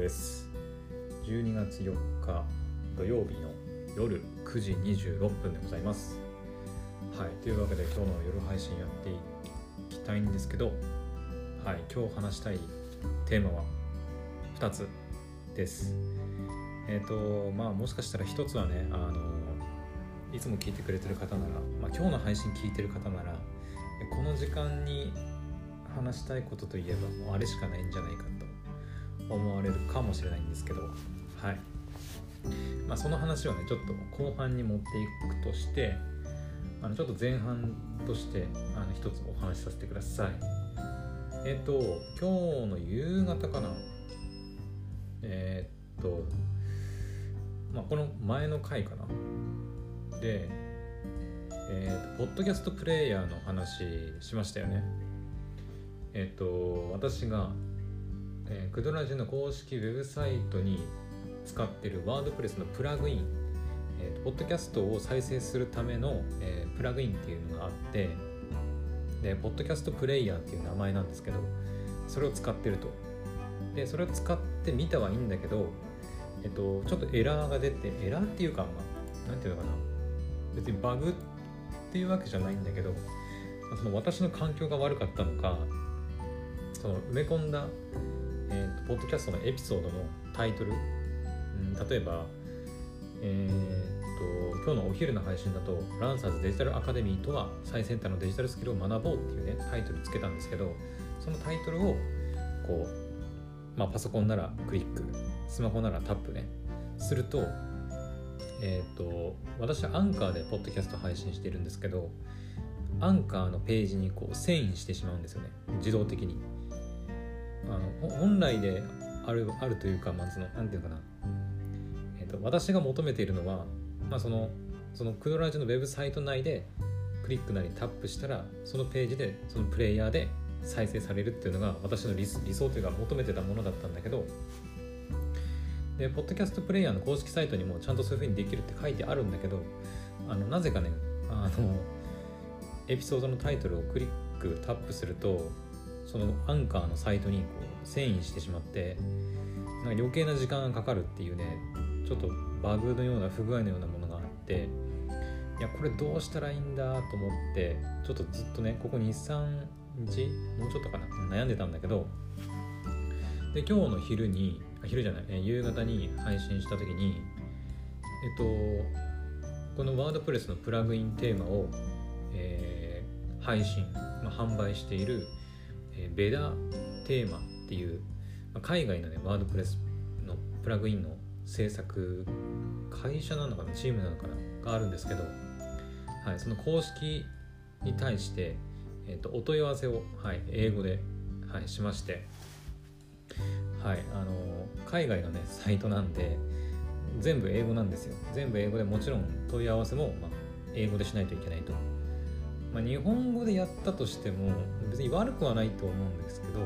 です。12月4日土曜日の夜9時26分でございます。はいというわけで今日の夜配信やっていきたいんですけどはい今日話したいテーマは2つです。えっ、ー、とまあもしかしたら1つはねあのいつも聞いてくれてる方なら、まあ、今日の配信聞いてる方ならこの時間に話したいことといえばもうあれしかないんじゃないかと思われるかもしれないんですけどはい。まあその話をねちょっと後半に持っていくとしてあのちょっと前半としてあの一つお話しさせてください。えっ、と今日の夕方かな。えー、っとまあこの前の回かな。でえーと、ポッドキャストプレイヤーの話しましたよね。えっ、と私が、えー、クドラジの公式ウェブサイトに使ってるワードプレスのプラグイン、えー、ポッドキャストを再生するための、えー、プラグインっていうのがあってでポッドキャストプレイヤーっていう名前なんですけどそれを使ってると。でそれを使ってみたはいいんだけどえっとちょっとエラーが出てエラーっていうかまあなんていうのかな。別にバグっていうわけじゃないんだけどその私の環境が悪かったのかその埋め込んだ、えーと、ポッドキャストのエピソードのタイトル、うん、例えば、えーと、今日のお昼の配信だと「ランサーズデジタルアカデミーとは最先端のデジタルスキルを学ぼう」っていうねタイトルつけたんですけどそのタイトルをこう、まあ、パソコンならクリックスマホならタップねするとえっ、ー、と私はアンカーでポッドキャスト配信してるんですけどアンカーのページにこう遷移してしまうんですよね自動的に。あの本来であるあるというか、まあ、そのなんていうかな、えーと、私が求めているのは、まあ、そのそのクドラジのウェブサイト内でクリックなりタップしたらそのページでそのプレイヤーで再生されるっていうのが私の理想というか求めてたものだったんだけどでポッドキャストプレイヤーの公式サイトにもちゃんとそういう風にできるって書いてあるんだけどあのなぜかねあのエピソードのタイトルをクリックタップするとそのアンカーのサイトにこう遷移してしまってなんか余計な時間がかかるっていうねちょっとバグのような不具合のようなものがあっていやこれどうしたらいいんだと思ってちょっとずっとねここ23日もうちょっとかな悩んでたんだけどで今日の昼に昼じゃない、え夕方に配信した時にえっとこのワードプレスのプラグインテーマを、えー、配信、まあ、販売している、え、ベダテーマっていう、ま、海外のねワードプレスのプラグインの制作会社なのかなチームなのかながあるんですけど、はい、その公式に対して、えーと、お問い合わせを、はい、英語で、はい、しましてはいあの海外のねサイトなんで全部英語なんですよ。全部英語でもちろん問い合わせも、まあ、英語でしないといけないと、まあ、日本語でやったとしても別に悪くはないと思うんですけどう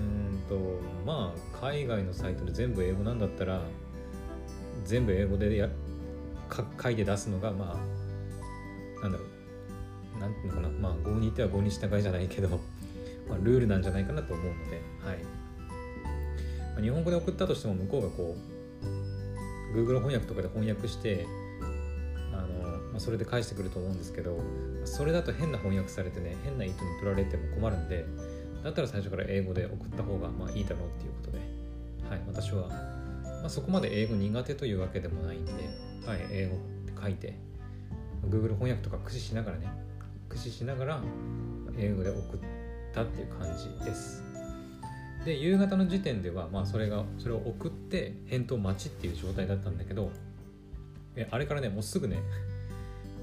んとまあ海外のサイトで全部英語なんだったら全部英語でや書いて出すのがまあなんだろうなんていうのかなまあ合にいては合に従いじゃないけど、まあ、ルールなんじゃないかなと思うのではい。まあ日本語で送ったとしても向こうがこう Google 翻訳とかで翻訳して、まあ、それで返してくると思うんですけどそれだと変な翻訳されてね変な意図に取られても困るんでだったら最初から英語で送った方がまあいいだろうっていうことで、はい、私は、まあ、そこまで英語苦手というわけでもないんで、はい、英語って書いて Google 翻訳とか駆使しながらね駆使しながら英語で送ったっていう感じです。で夕方の時点では、まあ、それがそれを送って返答待ちっていう状態だったんだけどあれからねもうすぐね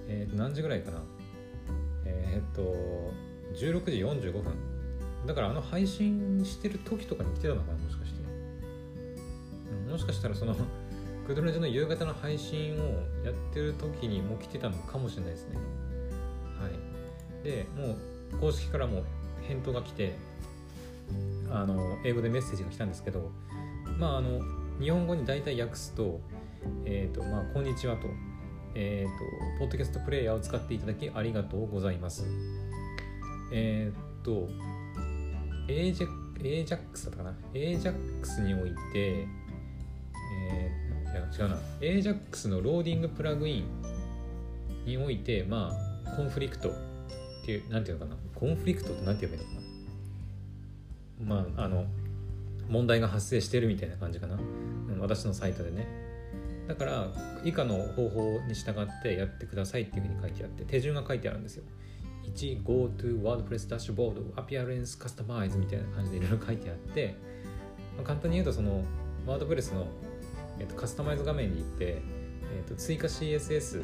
えー、何時ぐらいかな？えー、っと16時45分。だからあの配信してる時とかに来てたのかなもしかして、うん、もしかしたらその クドラジの夕方の配信をやってる時にも来てたのかもしれないですね。はい。でもう公式からも返答が来てあの英語でメッセージが来たんですけどまああの日本語に大体訳すと「えーとまあ、こんにちはと」えーと「ポッドキャストプレイヤーを使っていただきありがとうございます」えっ、ー、と AJ AJAX だったかな？AJAX において、えー、いや違うな。AJAX のローディングプラグインにおいてまあ conflict っていうなんていうのかな？ conflict って何て言えばいいのかな？まああの問題が発生してるみたいな感じかな、私のサイトでね。だから以下の方法に従ってやってくださいっていうふうに書いてあって手順が書いてあるんですよ。1 Go to WordPress ダッシュボード Appearance Customize みたいな感じでいろいろ書いてあって、まあ、簡単に言うとその WordPress の、えーと、カスタマイズ画面に行って、えーと、追加 CSS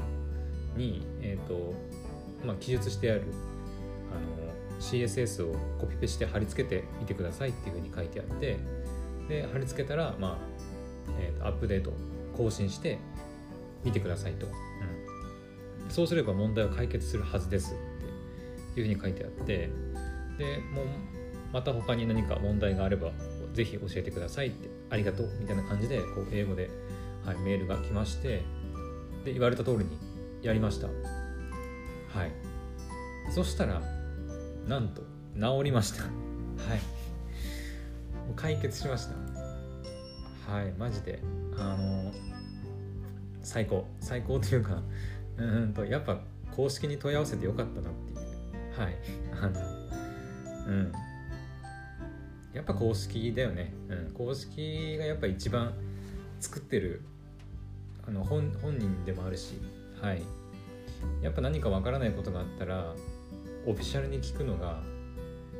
に、えーとまあ、記述してあるあの CSS をコピペして貼り付けてみてくださいっていうふうに書いてあってで貼り付けたら、まあえーと、アップデート更新して見てくださいと、うん、そうすれば問題は解決するはずですっていうふうに書いてあってでもうまた他に何か問題があればぜひ教えてくださいってありがとうみたいな感じでこう英語で、はい、メールが来ましてで言われた通りにやりました。はい。そしたらなんと治りました。はい。解決しました。はいマジで。あの最高。最高というかうんとやっぱ公式に問い合わせてよかったなっていう。はい。あのうん。やっぱ公式だよね、うん、公式がやっぱ一番作ってるあの本本人でもあるしはい。やっぱ何かわからないことがあったらオフィシャルに聞くのが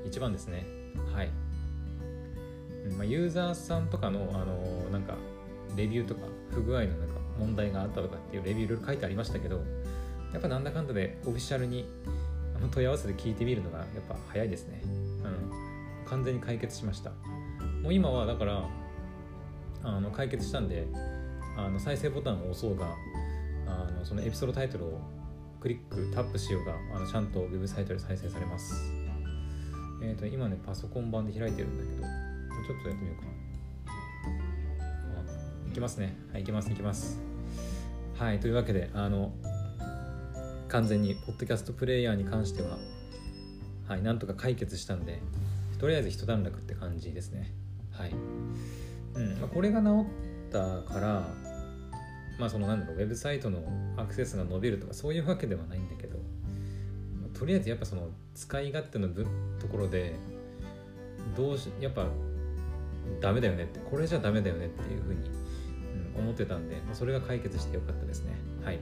一番ですね。はい、まあ、ユーザーさんとかのあのなんかレビューとか不具合のなんか問題があったとかっていうレビューいろいろ書いてありましたけどやっぱなんだかんだでオフィシャルに問い合わせて聞いてみるのがやっぱ早いですね。うん。完全に解決しました。もう今はだからあの解決したんであの再生ボタンを押そうがあのそのエピソードタイトルをクリックタップしようがあのちゃんとウェブサイトで再生されます。えっ、ー、と今ねパソコン版で開いてるんだけどちょっとやってみようかいきますね。はいいきますいきます。はいというわけであの完全にポッドキャストプレイヤーに関してははいなんとか解決したんでとりあえず一段落って感じですね。はい。うんまあ、これが治ったからまあそのなんだろうウェブサイトのアクセスが伸びるとかそういうわけではないんだけど、まあ、とりあえずやっぱその使い勝手のところでどうしやっぱダメだよねってこれじゃダメだよねっていうふうに、思ってたんで、ま、それが解決してよかったですね。はい。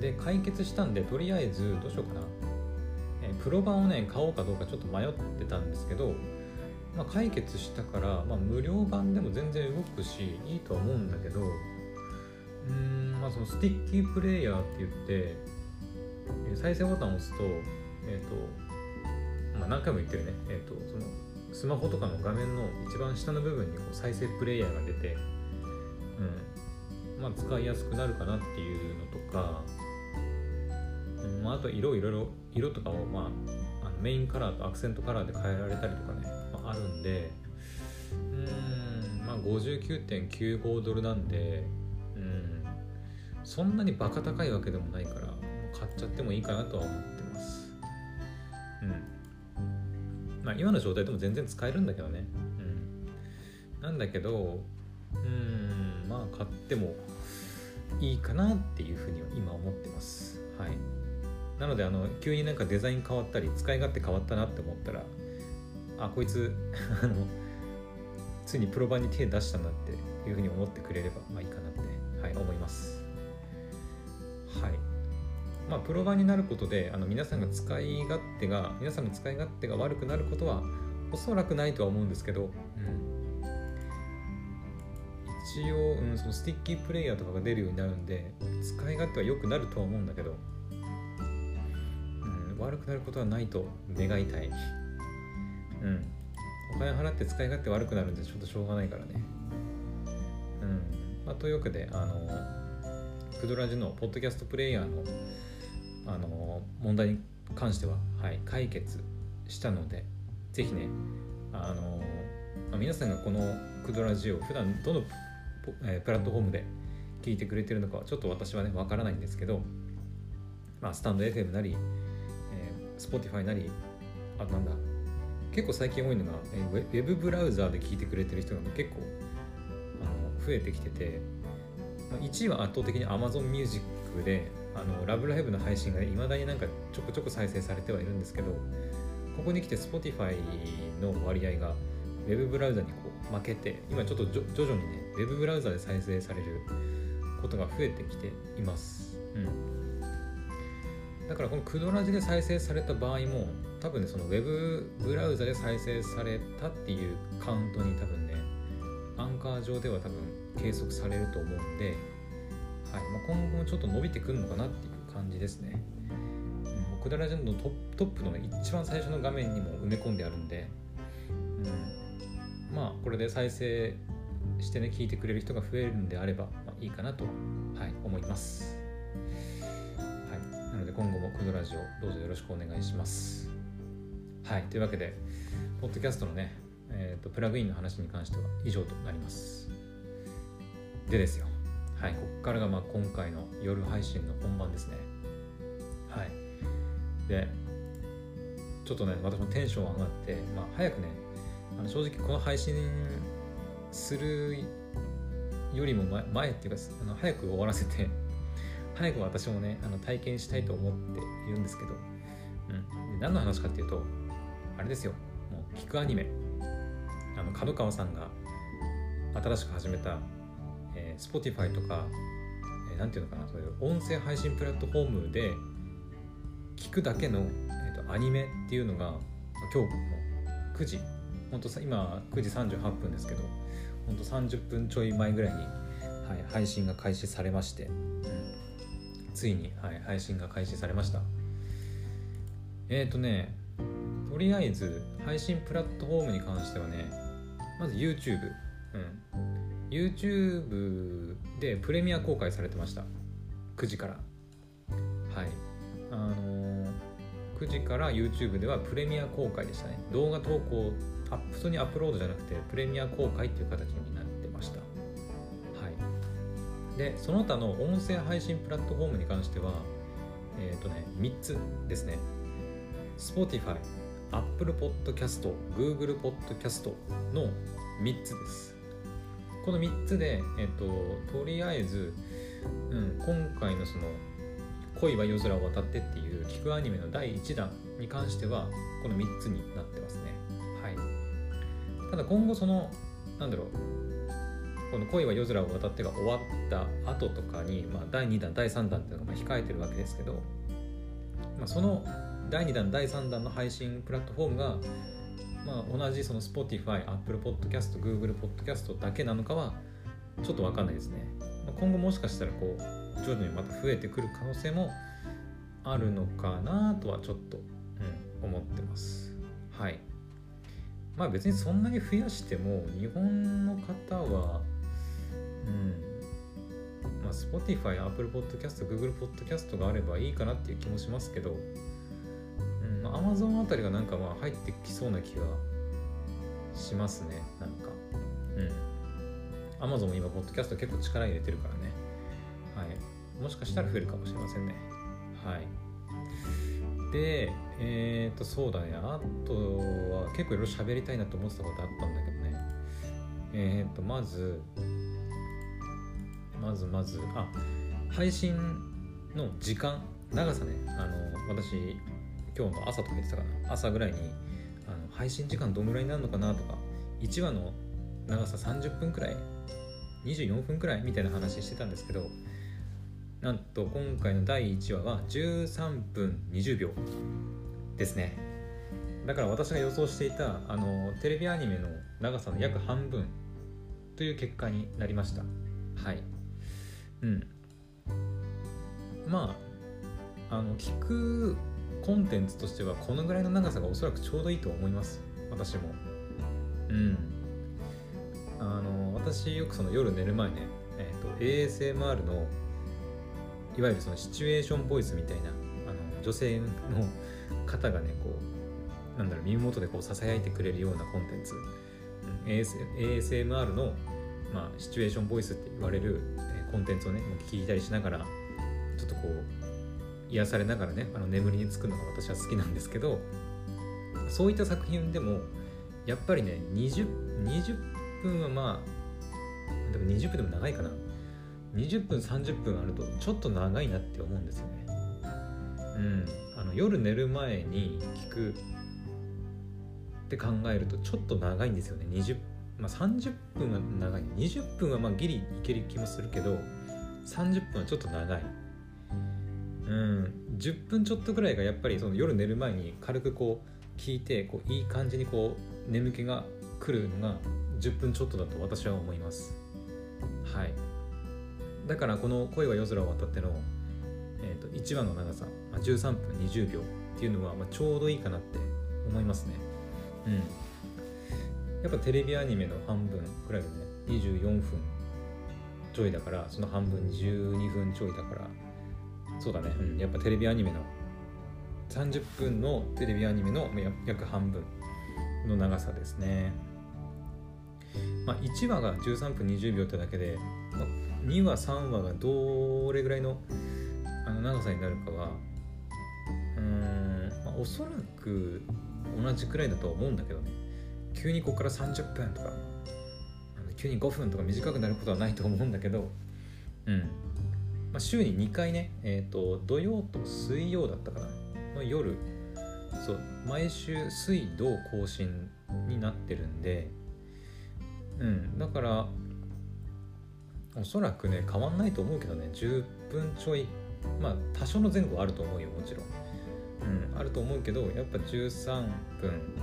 で解決したんでとりあえずどうしようかな、えプロ版をね買おうかどうかちょっと迷ってたんですけどまあ、解決したから、まあ、無料版でも全然動くしいいとは思うんだけどうんまあその sticky player って言って再生ボタンを押すとえっ、ー、とまあ何回も言ってるね。えっ、ー、とそのスマホとかの画面の一番下の部分にこう再生プレイヤーが出てうん。まあ使いやすくなるかなっていうのとか、うんまあ、あと色いろいろ色とかをまああのメインカラーとアクセントカラーで変えられたりとかねあるんで。うんまあ59.95ドルなんで。うん。そんなにバカ高いわけでもないから買っちゃってもいいかなとは思ってます。うん。まあ今の状態でも全然使えるんだけどね。うん。なんだけどうん。まあ買ってもいいかなっていうふうには今思ってます。はい。なのであの急になんかデザイン変わったり使い勝手変わったなって思ったらあこいつあのついにプロ版に手出したんだっていうふうに思ってくれればまあいいかなって、はい、思います。はい。まあプロ版になることであの皆さんが使い勝手が皆さんの使い勝手が悪くなることはおそらくないとは思うんですけど、うん、一応、うん、その sticky player とかが出るようになるんで使い勝手は良くなるとは思うんだけど、うん、悪くなることはないと願いたい。うん。お金払って使い勝手悪くなるんでちょっとしょうがないからね。うん。まあというわけであのクドラジのポッドキャストプレイヤーのあの問題に関しては、はい、解決したのでぜひねあの、まあ、皆さんがこのクドラジを普段どの、え、プラットフォームで聞いてくれてるのかちょっと私はねわからないんですけど、まあ、スタンド FM なり、えー、Spotify なりあとなんだ結構最近多いのがえウェウェブブラウザーで聞いてくれてる人が結構あの増えてきててまあ1位は圧倒的に Amazon Music であのラブライブの配信がいまだになんかちょこちょこ再生されてはいるんですけどここに来て Spotify の割合が Web ブラウザにこう負けて今ちょっと徐々にね Web ブラウザで再生されることが増えてきています、うん、だからこのクドラジで再生された場合も多分ねその Web ブラウザで再生されたっていうカウントに多分ねアンカー上では多分計測されると思うんではい。まあ、今後もちょっと伸びてくるのかなっていう感じですね。うん、クダラジのトップの、ね、一番最初の画面にも埋め込んであるんで、うん、まあこれで再生してね聞いてくれる人が増えるんであれば、まあ、いいかなと、はい、思います。はい、なので今後もクドラジオどうぞよろしくお願いします。はい、というわけで、ポッドキャストのね、えーとプラグインの話に関しては以上となります。でですよ。はい、ここからがまあ今回の夜配信の本番ですね。はい。で、ちょっとね、私もテンション上がって、まあ、早くね、あの正直この配信するよりも前前っていうか、あの早く終わらせて、早く私もね、あの体験したいと思っているんですけど、うん、何の話かっていうと、あれですよ、もう聞くアニメ、あの角川さんが新しく始めた Spotify とか、えー、なんていうのかなそういう音声配信プラットフォームで聞くだけの、えーと、アニメっていうのが今日も9時本当さ今9時38分ですけど本当30分ちょい前ぐらいに、はい、配信が開始されまして、うん、ついに、はい、配信が開始されました。えっ、ー、とねとりあえず配信プラットフォームに関してはねまず YouTube、うん、YouTube でプレミア公開されてました。9時から。はい。あのー、9時から YouTube ではプレミア公開でしたね。動画投稿普通にアップロードじゃなくてプレミア公開っていう形になってました。はい。でその他の音声配信プラットフォームに関してはえっ、ー、とね3つですね。Spotify Apple Podcast Google Podcast の3つです。この3つで、えっと、とりあえず、うん、今回のその「恋は夜空を渡って」っていう聞くアニメの第1弾に関してはこの3つになってますね。ただ今後そのなんだろうこの「恋は夜空を渡って」が終わった後とかに、まあ、第2弾第3弾っていうのが控えてるわけですけど、まあ、その第2弾第3弾の配信プラットフォームがまあ、同じその Spotify、Apple Podcast、Google Podcast だけなのかはちょっと分かんないですね。まあ、今後もしかしたらこう徐々にまた増えてくる可能性もあるのかなとはちょっと、うん、思ってます。はい。まあ別にそんなに増やしても日本の方は、うん、まあ Spotify、Apple Podcast、Google Podcast があればいいかなっていう気もしますけど、うんまあ、Amazon あたりがなんかまあ入ってきそうな気がしますねなんか。うん。Amazon も今ポッドキャスト結構力入れてるからね。はい。もしかしたら増えるかもしれませんね。はい。でえっ、ー、とそうだね。あとは結構いろいろ喋りたいなと思ってたことあったんだけどね。えっ、ー、とまずまずまずあ配信の時間長さね。あの私今日の朝とか言ってたかな。朝ぐらいにあの配信時間どのぐらいになるのかなとか1話の長さ30分くらい24分くらいみたいな話してたんですけどなんと今回の第1話は13分20秒。ですね。だから私が予想していたあのテレビアニメの長さの約半分という結果になりました。はい。うん。まああの聞くコンテンツとしてはこのぐらいの長さがおそらくちょうどいいと思います。私も。うん。あの私よくその夜寝る前ね、えーと、ASMR のいわゆるそのシチュエーションボイスみたいなあの女性の方がねこうなんだろう耳元でこうささやいてくれるようなコンテンツ、うん、AS ASMR の、まあ、シチュエーションボイスって言われる、えー、コンテンツをね聞いたりしながらちょっとこう癒されながらねあの眠りにつくのが私は好きなんですけどそういった作品でもやっぱりね 20, 20分はまあでも20分でも長いかな。20分30分あるとちょっと長いなって思うんですよね。うん。の夜寝る前に聞くって考えるとちょっと長いんですよね。20、まあ、30分は長い。20分はまあギリいける気もするけど30分はちょっと長い。うん。10分ちょっとぐらいがやっぱりその夜寝る前に軽くこう聞いてこういい感じにこう眠気が来るのが10分ちょっとだと私は思います。はい。だからこの「恋は夜空を渡っての」えーと、1話の長さ、まあ、13分20秒っていうのは、まあ、ちょうどいいかなって思いますね。うん。やっぱテレビアニメの半分くらいのね24分ちょいだからその半分12分ちょいだからそうだね、うん、やっぱテレビアニメの30分のテレビアニメの約半分の長さですね。まあ1話が13分20秒ってだけで、まあ、2話3話がどれぐらいのあの長さになるかはうん、まあ、おそらく同じくらいだとは思うんだけどね。急にここから30分とかあの急に5分とか短くなることはないと思うんだけどうん、まあ、週に2回ねえっ、ー、と土曜と水曜だったかな。の夜そう毎週水道更新になってるんでうん。だからおそらくね変わんないと思うけどね。10分ちょいまあ多少の前後あると思うよもちろん。うんあると思うけどやっぱ13分、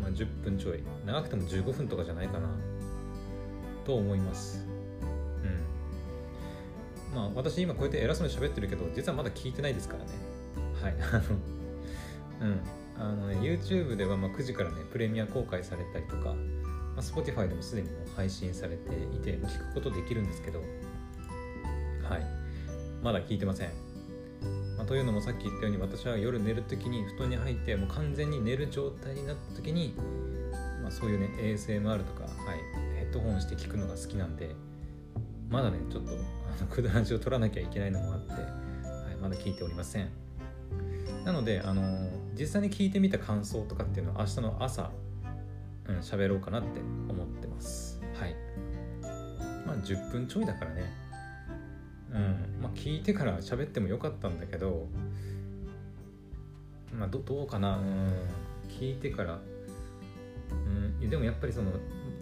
まあ、10分ちょい。長くても15分とかじゃないかな。と思います。うん。まあ私今こうやって偉そうに喋ってるけど実はまだ聞いてないですからね。はい。あのうん。あの、ね、YouTube ではま9時からねプレミア公開されたりとか、まあ、Spotify でもすでにもう配信されていて聞くことできるんですけどはい。まだ聞いてません、まあ、というのもさっき言ったように私は夜寝る時に布団に入ってもう完全に寝る状態になった時に、まあ、そういうね ASMR とか、はい、ヘッドホンして聞くのが好きなんでまだねちょっとあのクドラジを取らなきゃいけないのもあって、はい、まだ聞いておりません。なのであの実際に聞いてみた感想とかっていうのは明日の朝うん喋ろうかなって思ってます。はい。まあ10分ちょいだからね。うん。まあ聞いてから喋ってもよかったんだけどまあどどうかな。うん。聞いてから。うん。でもやっぱりその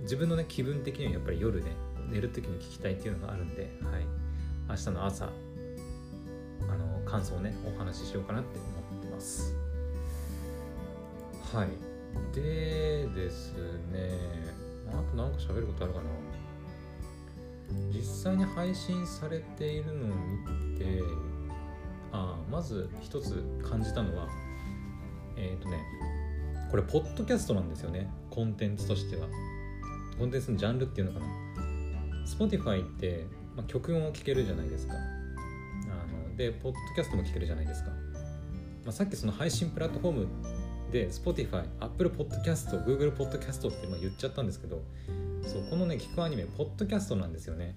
自分のね気分的にはやっぱり夜ね寝る時に聞きたいっていうのがあるんで、はい、明日の朝あの感想をねお話ししようかなって思ってます。はい。でですねあと何か喋ることあるかな実際に配信されているのを見てあまず一つ感じたのはえっ、ー、とねこれポッドキャストなんですよね。コンテンツとしては。コンテンツのジャンルっていうのかな。Spotify って、まあ、曲も聴けるじゃないですか。あのでポッドキャストも聴けるじゃないですか、まあ、さっきその配信プラットフォームで Spotify、Apple Podcast、Google Podcast ってまあ言っちゃったんですけどそうこのね聞くアニメポッドキャストなんですよね。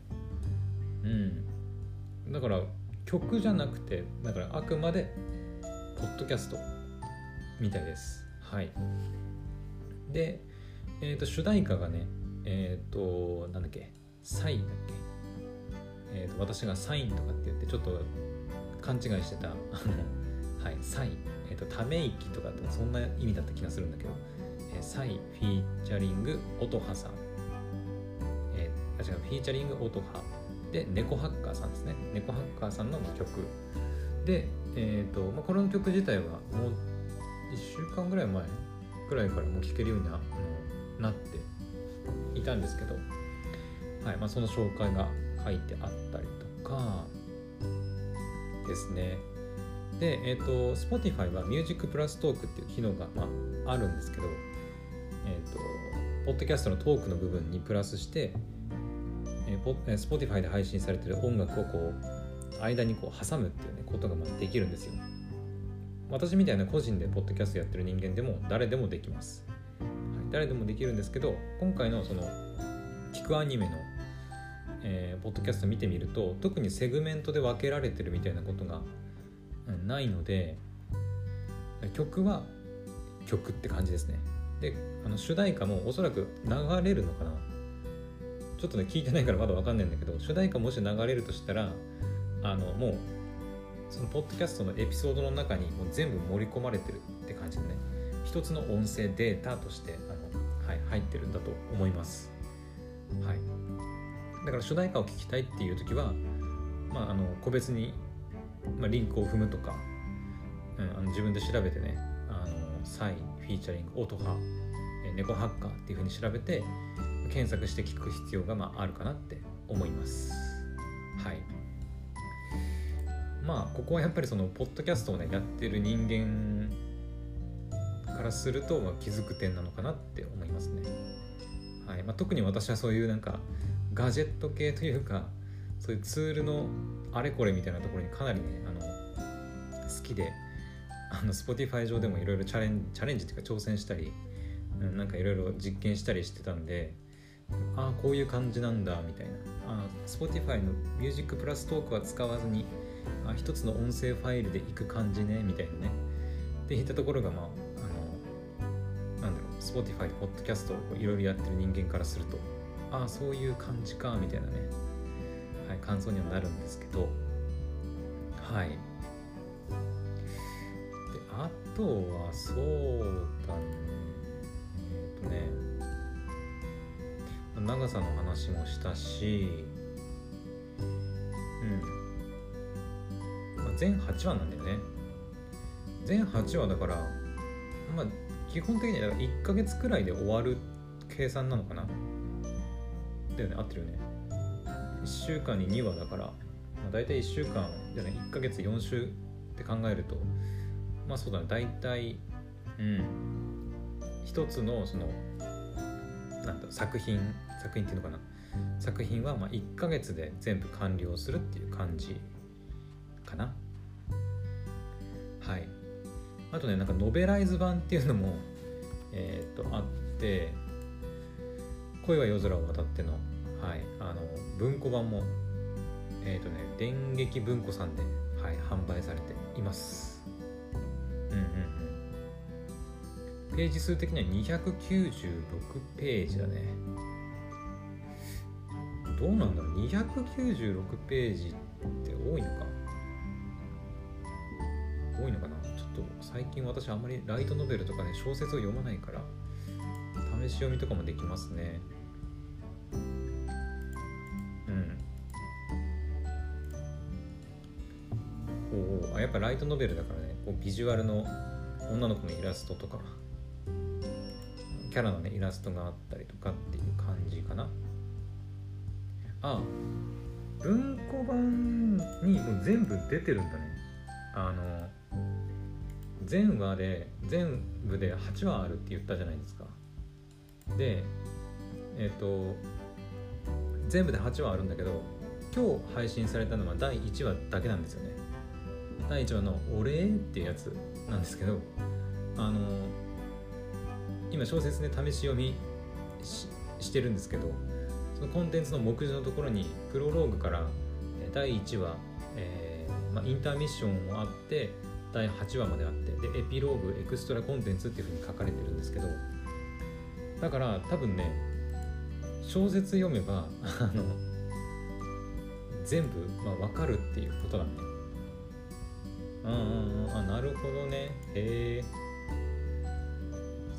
うん。だから曲じゃなくてだからあくまでポッドキャストみたいです。はい。で、えー、と主題歌がねえっ、ー、となんだっけサインだっけ。えっ、ー、と私がサインとかって言ってちょっと勘違いしてたはいサイン。え、とため息とかってそんな意味だった気がするんだけど、えー、サイフィーチャリング音羽さん、違うフィーチャリング音羽で猫ハッカーさんですね。猫ハッカーさんの曲。でえ、ー、と、まあ、この曲自体はもう1週間ぐらい前ぐらいからもう聴けるようにな,、なっていたんですけど。はいまあ、その紹介が書いてあったりとかですね。で、え、ー、と Spotify は Music プラストークっていう機能が、まあ、あるんですけど、え、ー、とポッドキャストのトークの部分にプラスして、Spotify で配信されてる音楽をこう間にこう挟むっていう、ね、ことがまあできるんですよ。私みたいな個人でポッドキャストやってる人間でも誰でもできます、はい、誰でもできるんですけど今回のその聞くアニメの、えー、ポッドキャスト見てみると特にセグメントで分けられてるみたいなことがないので曲は曲って感じですね。であの主題歌もおそらく流れるのかな。ちょっとね聞いてないからまだ分かんないんだけど主題歌もし流れるとしたらあのもうそのポッドキャストのエピソードの中にもう全部盛り込まれてるって感じでね一つの音声データとしてあの、はい、入ってるんだと思います。はい。だから主題歌を聞きたいっていう時は、まあ、あの個別に、まあ、リンクを踏むとか、うん、あの自分で調べてねあのサイフィーチャリング音ハ猫ハッカーっていうふうに調べて検索して聞く必要がまああるかなって思います。はい。まあここはやっぱりそのポッドキャストをねやってる人間からすると、ま、気づく点なのかなって思いますね。はい。まあ、特に私はそういうなんかガジェット系というかそういうツールのあれこれみたいなところにかなりねあの好きであの Spotify 上でもいろいろチャレンチャレンジっていうか挑戦したり、なんかいろいろ実験したりしてたんでああこういう感じなんだみたいな。あ Spotify のミュージックプラストークは使わずにあ一つの音声ファイルでいく感じねみたいなね。っていったところがまああのなんだろう Spotify ポッドキャストをいろいろやってる人間からするとああそういう感じかみたいなね、はい、感想にはなるんですけど。はい。であとはそうだね。えっとね。長さの話もしたしうん、まあ、全8話なんだよね。全8話だからまあ基本的には1ヶ月くらいで終わる計算なのかな。だよね。合ってるよね。1週間に2話だから、まあ、大体1週間じゃない1ヶ月4週って考えるとまあそうだね。大体うん。一つのそのなんだ作品作品っていうのかな。作品はまあ1ヶ月で全部完了するっていう感じかな。はい。あとねなんかノベライズ版っていうのもえっ、とあって恋は夜空を渡ってのはい、あの文庫版もえっ、とね電撃文庫さんで、はい、販売されています。うんうんうん。ページ数的には296ページだね。どうなんだろう？296ページって多いのか？多いのかな？ちょっと最近私あんまりライトノベルとかね小説を読まないから試し読みとかもできますね。こうあやっぱライトノベルだからね。こうビジュアルの女の子のイラストとかキャラのねイラストがあったりとかっていう感じかな。あ文庫版にもう全部出てるんだね。あの全話で全部で8話あるって言ったじゃないですか。でえっ、ー、と全部で8話あるんだけど今日配信されたのは第1話だけなんですよね。第1話の「お礼」ってやつなんですけどあの今小説で試し読みしてるんですけどそのコンテンツの目次のところにプロローグから第1話、えーまあ、インターミッションもあって第8話まであってでエピローグエクストラコンテンツっていうふうに書かれてるんですけどだから多分ね小説読めばあの全部、まあ、分かるっていうことなんねうんうんうんあなるほどね。へえ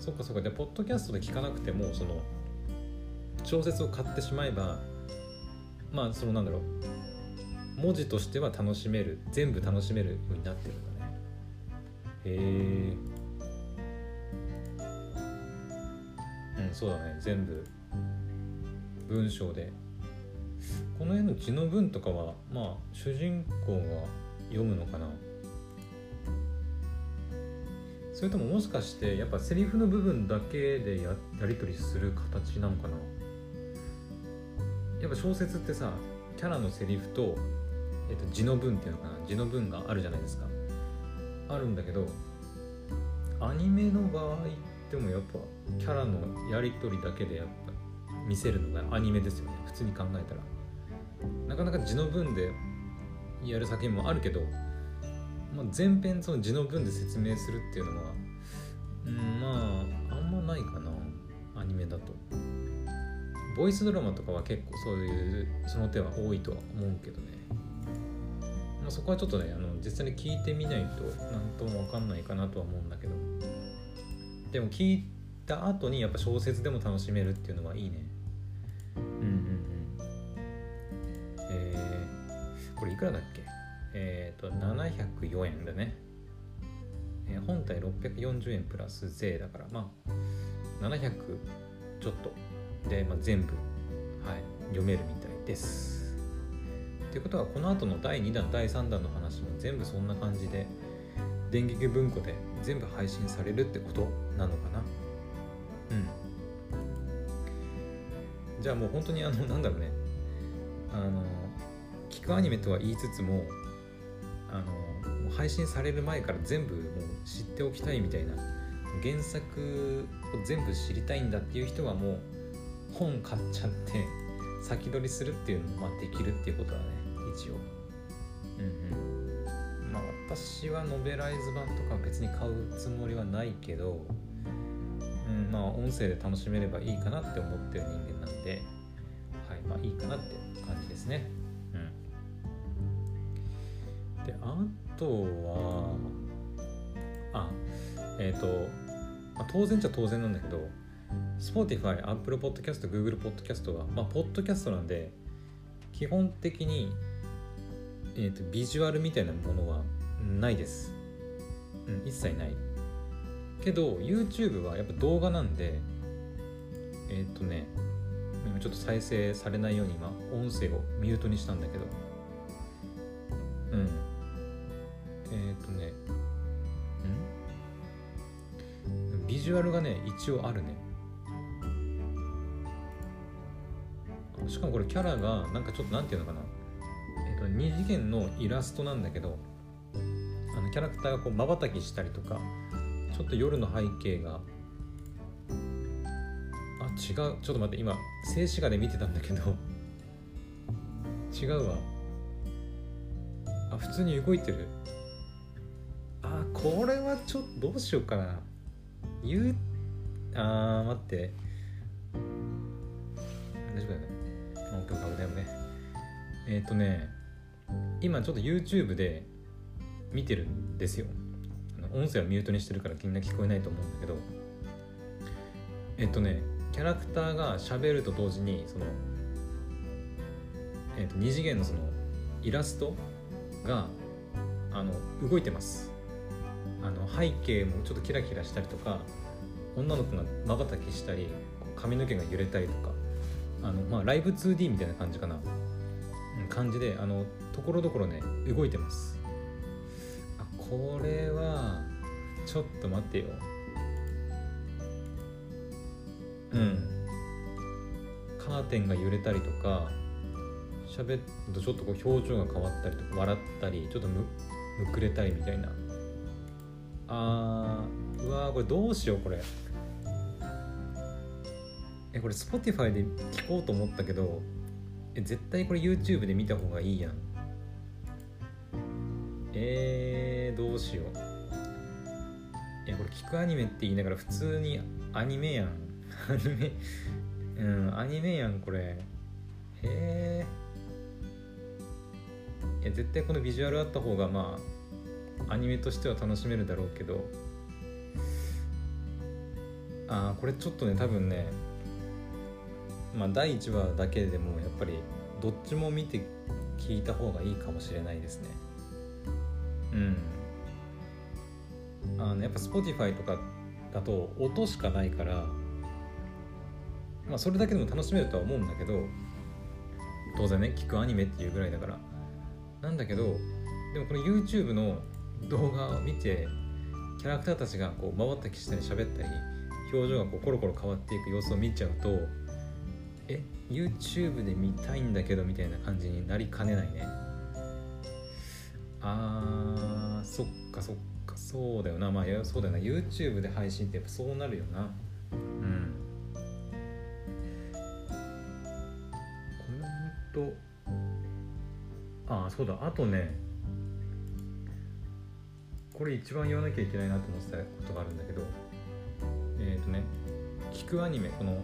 そっかそっか。じゃあポッドキャストで聞かなくてもその小説を買ってしまえばまあそのなんだろう文字としては楽しめる全部楽しめるようになってるんだね。へえうんそうだね。全部。文章で。この絵の字の文とかはまあ主人公が読むのかな。それとももしかしてやっぱセリフの部分だけでややり取りする形なのかな。やっぱ小説ってさキャラのセリフと,、えっと字の文っていうのかな字の文があるじゃないですか。あるんだけどアニメの場合でもやっぱキャラのやり取りだけでやっぱ見せるのがアニメですよね。普通に考えたら。なかなか字の文でやる作品もあるけどまあ、前編その字の文で説明するっていうのはうんまああんまないかな。アニメだと。ボイスドラマとかは結構そういうその手は多いとは思うけどね、まあ、そこはちょっとねあの実際に聞いてみないと何とも分かんないかなとは思うんだけど。でも聞いた後にやっぱ小説でも楽しめるっていうのはいいね。うんうんうん。えー、これいくらだっけ？えっ、ー、と704円だね、えー、本体640円プラス税だからまあ700ちょっとで、まあ、全部、はい、読めるみたいです。っていうことはこの後の第2弾第3弾の話も全部そんな感じで電撃文庫で全部配信されるってことなのかな。うん。じゃあもう本当にあのなんだろうね。あの聞くアニメとは言いつつもあの配信される前から全部もう知っておきたいみたいな原作を全部知りたいんだっていう人はもう本買っちゃって先取りするっていうのもできるっていうことはね一応。うんうん。まあ私はノベライズ版とか別に買うつもりはないけどうんまあ音声で楽しめればいいかなって思ってる人間なんではいまあいいかなって感じですね。うん。であとはあえっ、ー、と、まあ、当然じゃ当然なんだけど Spotify、Apple Podcast、Google Podcast は、まあ、ポッドキャストなんで、基本的に、えーと、ビジュアルみたいなものはないです。うん、一切ない。けど、YouTube はやっぱ動画なんで、えっ、ー、とね、今ちょっと再生されないように今、音声をミュートにしたんだけど、うん。えっ、ー、とね、ん？ビジュアルがね、一応あるね。しかもこれキャラがなんかちょっと何て言うのかな。え、ー、と2次元のイラストなんだけどあのキャラクターがこうまばたきしたりとかちょっと夜の背景があ違う。ちょっと待って今静止画で見てたんだけど違うわ。あ普通に動いてる。あこれはちょっとどうしようかな。言うあー待って。大丈夫だね。えっ、ー、とね今ちょっと YouTube で見てるんですよ。音声はミュートにしてるからみんな聞こえないと思うんだけど。えっ、ー、とねキャラクターが喋ると同時にそのえ、ー、と2次元のそのイラストがあの動いてます。あの背景もちょっとキラキラしたりとか女の子がまばたきしたり髪の毛が揺れたりとかあの、まあ、ライブ 2D みたいな感じかな、感じであのところどころね動いてます。あこれはちょっと待ってよ。うん。カーテンが揺れたりとか喋るとちょっとこう表情が変わったりとか笑ったりちょっとむむくれたりみたいな。あーうわーこれどうしようこれ。えこれ Spotify で聞こうと思ったけどえ絶対これ YouTube で見た方がいいやん。えー、どうしよう。いやこれ聞くアニメって言いながら普通にアニメやん。アニメうんアニメやんこれ。へえいや絶対このビジュアルあった方がまあアニメとしては楽しめるだろうけど。ああこれちょっとね多分ねまあ、第1話だけでもやっぱりどっちも見て聞いた方がいいかもしれないですね。うん。あのやっぱ Spotify とかだと音しかないからまあそれだけでも楽しめるとは思うんだけど当然ね聞くアニメっていうぐらいだから。なんだけどでもこの YouTube の動画を見てキャラクターたちがこう回ったりしたり喋ったり表情がこうコロコロ変わっていく様子を見ちゃうとえ YouTube で見たいんだけどみたいな感じになりかねないね。あーそっかそっか。そうだよな。まあそうだよな。YouTube で配信ってやっぱそうなるよな。うん。コメント。ああそうだ。あとね。これ一番言わなきゃいけないなと思ってたことがあるんだけど。えっとね。聞くアニメ。この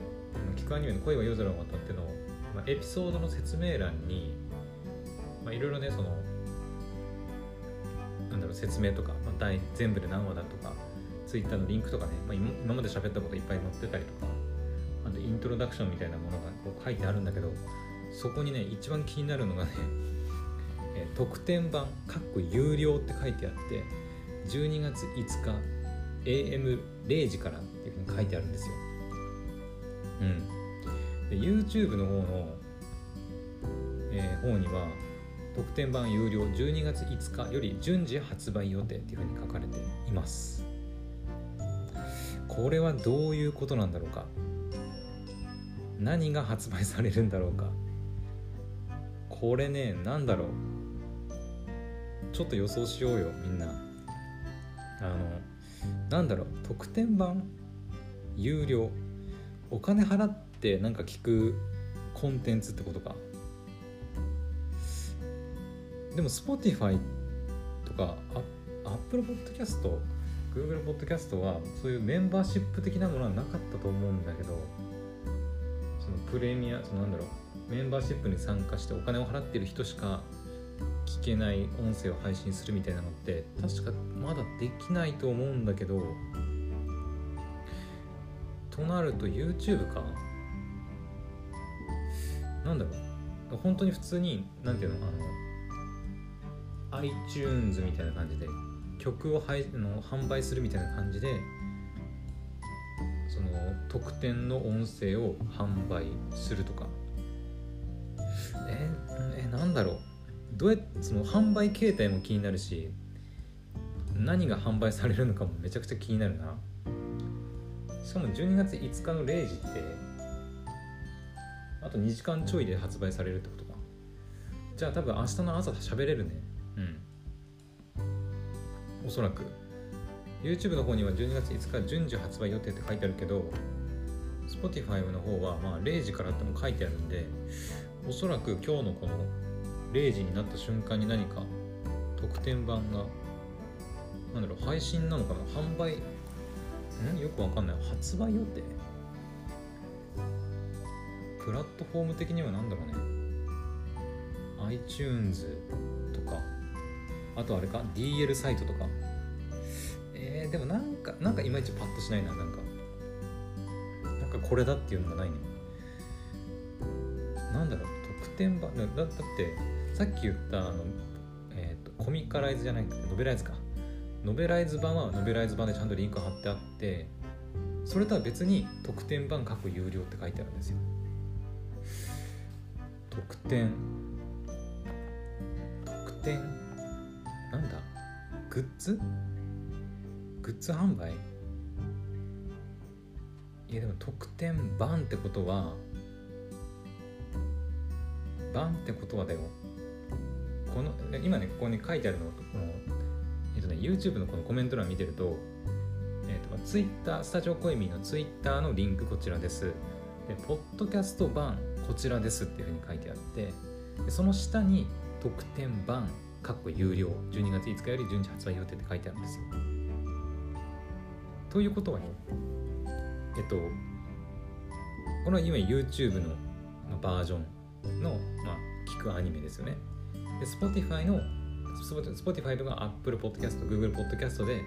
聞くアニメの恋は夜空を渡っての、まあ、エピソードの説明欄にまあいろいろねそのなんだろう説明とか、まあ、大全部で何話だとかツイッターのリンクとかね、まあ、今まで喋ったこといっぱい載ってたりとかあとイントロダクションみたいなものがこう書いてあるんだけどそこにね一番気になるのがね、特典版かっこ有料って書いてあって12月5日 AM0 時からっていうふうに書いてあるんですよ。うん、で YouTube の方の、えー方には特典版有料12月5日より順次発売予定っていうふうに書かれています。これはどういうことなんだろうか？何が発売されるんだろうか？これね何だろう？ちょっと予想しようよみんな。あのなんだろう？特典版有料お金払ってなんか聞くコンテンツってことか。でも Spotify とかあ Apple Podcast Google Podcast はそういうメンバーシップ的なものはなかったと思うんだけどそのプレミアそのなんだろうメンバーシップに参加してお金を払ってる人しか聞けない音声を配信するみたいなのって確かまだできないと思うんだけどとなると YouTube か？なんだろう。本当に普通になんていうのあの iTunes みたいな感じで曲を配の販売するみたいな感じでその特典の音声を販売するとか。ええなんだろう。どうやってその販売形態も気になるし何が販売されるのかもめちゃくちゃ気になるな。しかも12月5日の0時ってあと2時間ちょいで発売されるってことか。じゃあ多分明日の朝喋れるね。うん。おそらく。YouTube の方には12月5日順次発売予定って書いてあるけど Spotify の方はまあ0時からっても書いてあるんでおそらく今日のこの0時になった瞬間に何か特典版がなんだろう配信なのかな。販売んよくわかんない。発売予定？プラットフォーム的には何だろうね。iTunes とか。あとあれか？DL サイトとか。えー、でもなんかなんかいまいちパッとしないな。なんか。なんかこれだっていうのがないね。なんだろう？特典版？だだってさっき言ったあの、えー、とコミカライズじゃないノベライズか。ノベライズ版はノベライズ版でちゃんとリンク貼ってあってそれとは別に特典版各有料って書いてあるんですよ。特典。特典？なんだ？グッズ？グッズ販売？いやでも特典版ってことは版ってことはだよ。この今ねここに書いてあるのこのね YouTube のこのコメント欄見てるとえっと Twitter スタジオコエミの Twitter のリンクこちらです。でポッドキャスト版こちらですっていうふうに書いてあってでその下に特典版かっこ有料12月5日より順次発売予定って書いてあるんですよ。ということはねえっとこの今 YouTube のバージョンの、まあ、聞くアニメですよね。で Spotify の Spotify とか Apple Podcast、Google Podcast で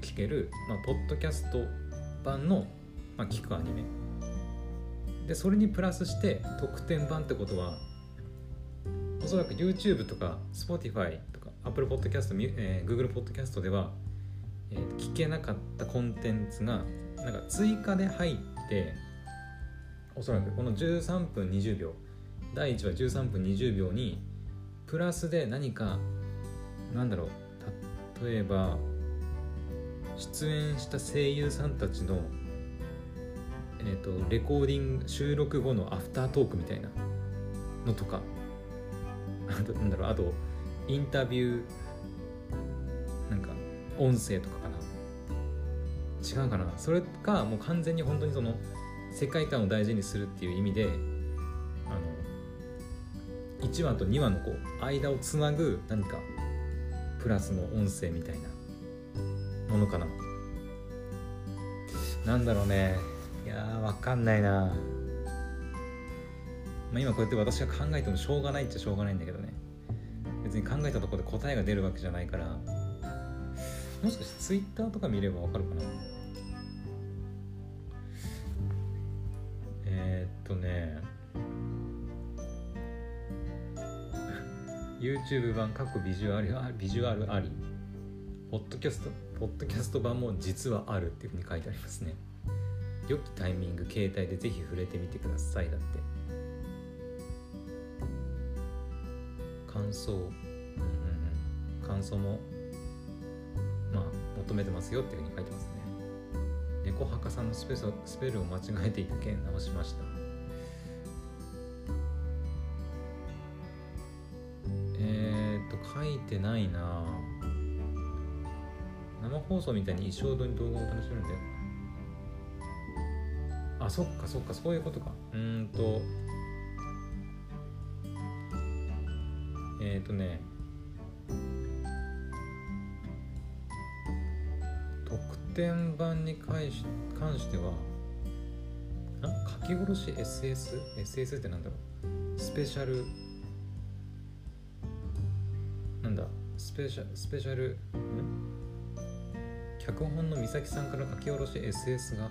聞ける、まあ、ポッドキャスト版の、まあ、聞くアニメ。でそれにプラスして特典版ってことはおそらく YouTube とか Spotify とか Apple Podcast、えー、Google Podcast では、えー、聞けなかったコンテンツがなんか追加で入っておそらくこの13分20秒第1話13分20秒にプラスで何かなんだろう例えば出演した声優さんたちの、えーと、レコーディング収録後のアフタートークみたいなのとか。あとなんだろうあとインタビューなんか音声とかかな。違うかな。それかもう完全に本当にその世界観を大事にするっていう意味であの1話と2話のこう間をつなぐ何かクラスの音声みたいなものかな。なんだろうね。いやーわかんないな。まあ今こうやって私が考えてもしょうがないっちゃしょうがないんだけどね。別に考えたところで答えが出るわけじゃないから。もしかして Twitter とか見ればわかるかな。YouTube 版過去ビジュアルあビジュアルあり。ポッドキャストポッドキャスト版も実はあるっていうふうに書いてありますね。良きタイミング携帯でぜひ触れてみてくださいだって。感想。うんうん感想もまあ求めてますよっていうふうに書いてますね。猫墓さんのスペススペルを間違えていた件直しました。いてないな。生放送みたいに一生に動画を楽しめるんだよ。あそっかそっかそういうことか。うーんと。えっ、ー、とね。特典版に関し関してはあ書き下ろし SS?SS ってなんだろう。スペシャルペシャスペシャル。脚本の美咲さんから書き下ろし SS が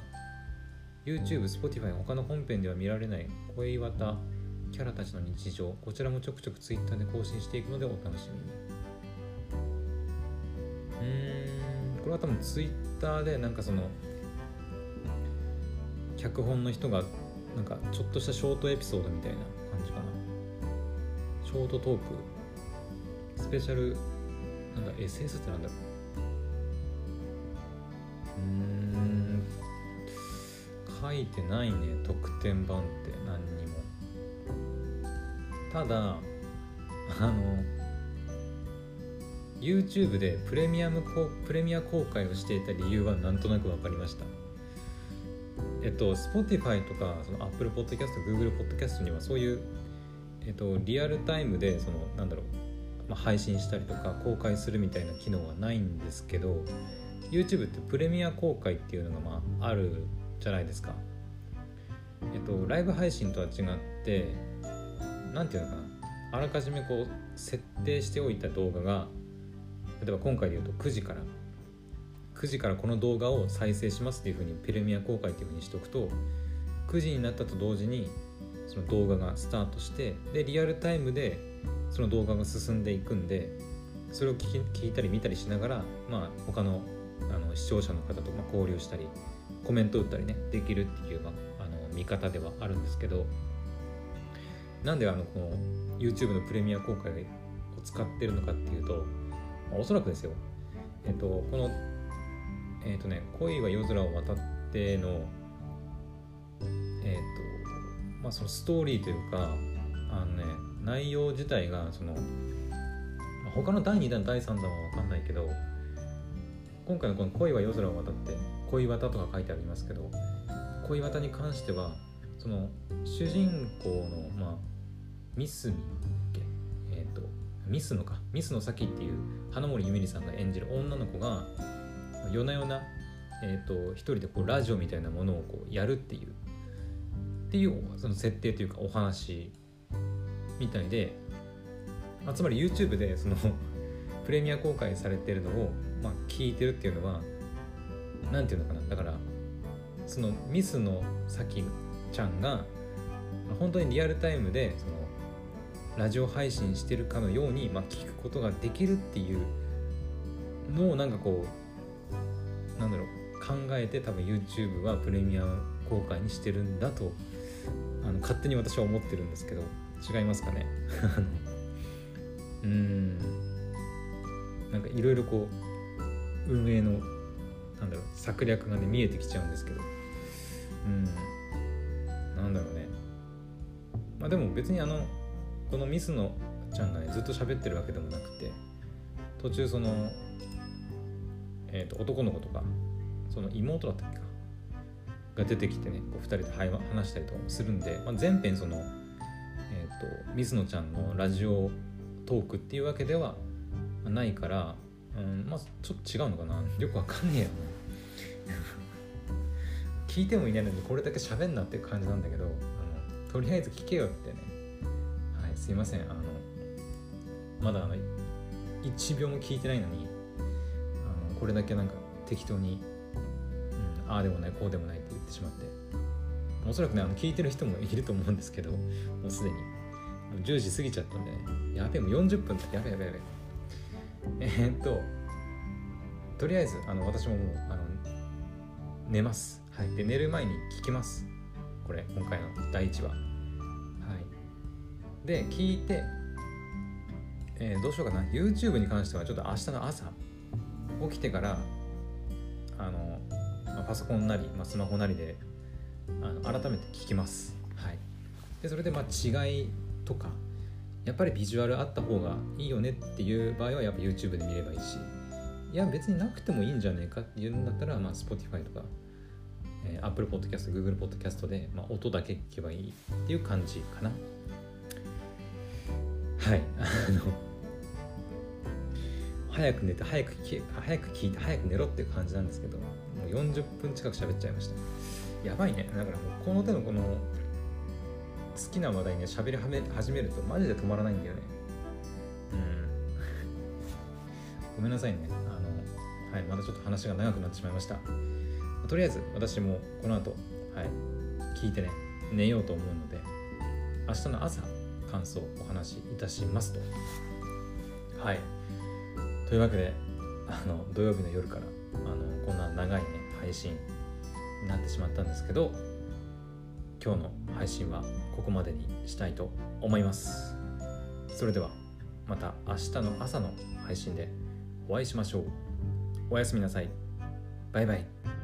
YouTube、Spotify 他の本編では見られない恋綿キャラたちの日常。こちらもちょくちょく Twitter で更新していくのでお楽しみに。うん。これは多分 Twitter でなんかその脚本の人がなんかちょっとしたショートエピソードみたいな感じかな。ショートトーク。スペシャルなんだ SS ってなんだろう。うん。書いてないね。特典版って。何にも。ただあの YouTube でプレミアムプレミア公開をしていた理由はなんとなく分かりました。えっと Spotify とかその Apple Podcast Google Podcast にはそういうえっとリアルタイムでそのなんだろう、まあ、配信したりとか公開するみたいな機能はないんですけど YouTube ってプレミア公開っていうのがまああるじゃないですか。えっとライブ配信とは違って何て言うのかな。あらかじめこう設定しておいた動画が例えば今回で言うと9時から。9時からこの動画を再生しますっていうふうにプレミア公開っていうふうにしておくと9時になったと同時にその動画がスタートしてでリアルタイムでその動画が進んでいくんでそれを聞き聞いたり見たりしながら、まあ、他のあの視聴者の方とま交流したりコメント打ったりねできるっていう、まあ、あの見方ではあるんですけどなんであのこの YouTube のプレミア公開を使ってるのかっていうと、まあ、おそらくですよ。えっ、とこのえっ、とね「恋は夜空を渡っての」えっ、とまあそのストーリーというかあのね内容自体がその他の第2弾第3弾は分かんないけど今回のこの「恋は夜空を渡って」「恋綿」とか書いてありますけど恋綿に関してはその主人公の、まあ、ミスミえっ、ー、とミスのかミスの先っていう花森ゆめりさんが演じる女の子が夜な夜な、えーと、一人でこうラジオみたいなものをこうやるっていうっていうその設定というかお話みたいで、あ、つまり YouTube でその プレミア公開されてるのを、まあ、聞いてるっていうのは何て言うのかな。だからそのミスの先ちゃんが本当にリアルタイムでそのラジオ配信してるかのように、まあ、聞くことができるっていうのをなんかこうなんだろう考えて多分 YouTube はプレミア公開にしてるんだとあの勝手に私は思ってるんですけど。違いますかね？うん。なんかいろいろこう運営のなんだろう策略がね見えてきちゃうんですけど。うん。なんだろうね。まあでも別にあのこのミスのちゃんがねずっと喋ってるわけでもなくて途中その、えーと、男の子とかその妹だったっけか？が出てきてねこう2人で話したりとかもするんで、まあ、全編その、と、水野ちゃんのラジオトークっていうわけではないから、うん、まあちょっと違うのかな。よくわかんねえよ。聞いてもいないのにこれだけ喋んなって感じなんだけどあのとりあえず聞けよってね。はいすいません。あのまだあの1秒も聞いてないのにあのこれだけなんか適当に、うん、ああでもないこうでもないって言ってしまって。おそらくねあの聞いてる人もいると思うんですけどもうすでに。10時過ぎちゃったんでねやべえもう40分だ。やべえやべえやべえ。えー、っととりあえずあの私ももうあの寝ます。はい。で寝る前に聞きます。これ今回の第1話。はい。で聞いてえー、どうしようかな。YouTube に関してはちょっと明日の朝起きてからあの、まあ、パソコンなり、まあ、スマホなりであの改めて聞きます。はい。でそれでまあ違いとかやっぱりビジュアルあった方がいいよねっていう場合はやっぱ YouTube で見ればいいしいや別になくてもいいんじゃねえかっていうんだったら、まあ、Spotify とか、えー、Apple Podcast、Google Podcast で、まあ、音だけ聞けばいいっていう感じかな。はい。あの早く寝て早く聞早く聞いて早く寝ろっていう感じなんですけどもう40分近く喋っちゃいました。やばいね。だからこの手のこの好きな話題ね喋り始めるとマジで止まらないんだよね。うん。ごめんなさいね。あのはいまたちょっと話が長くなってしまいました。とりあえず私もこの後はい聞いてね寝ようと思うので明日の朝感想お話しいたしますと。はい。というわけであの土曜日の夜からあのこんな長いね配信になってしまったんですけど今日の配信はここまでにしたいと思います。それではまた明日の朝の配信でお会いしましょう。おやすみなさい。バイバイ。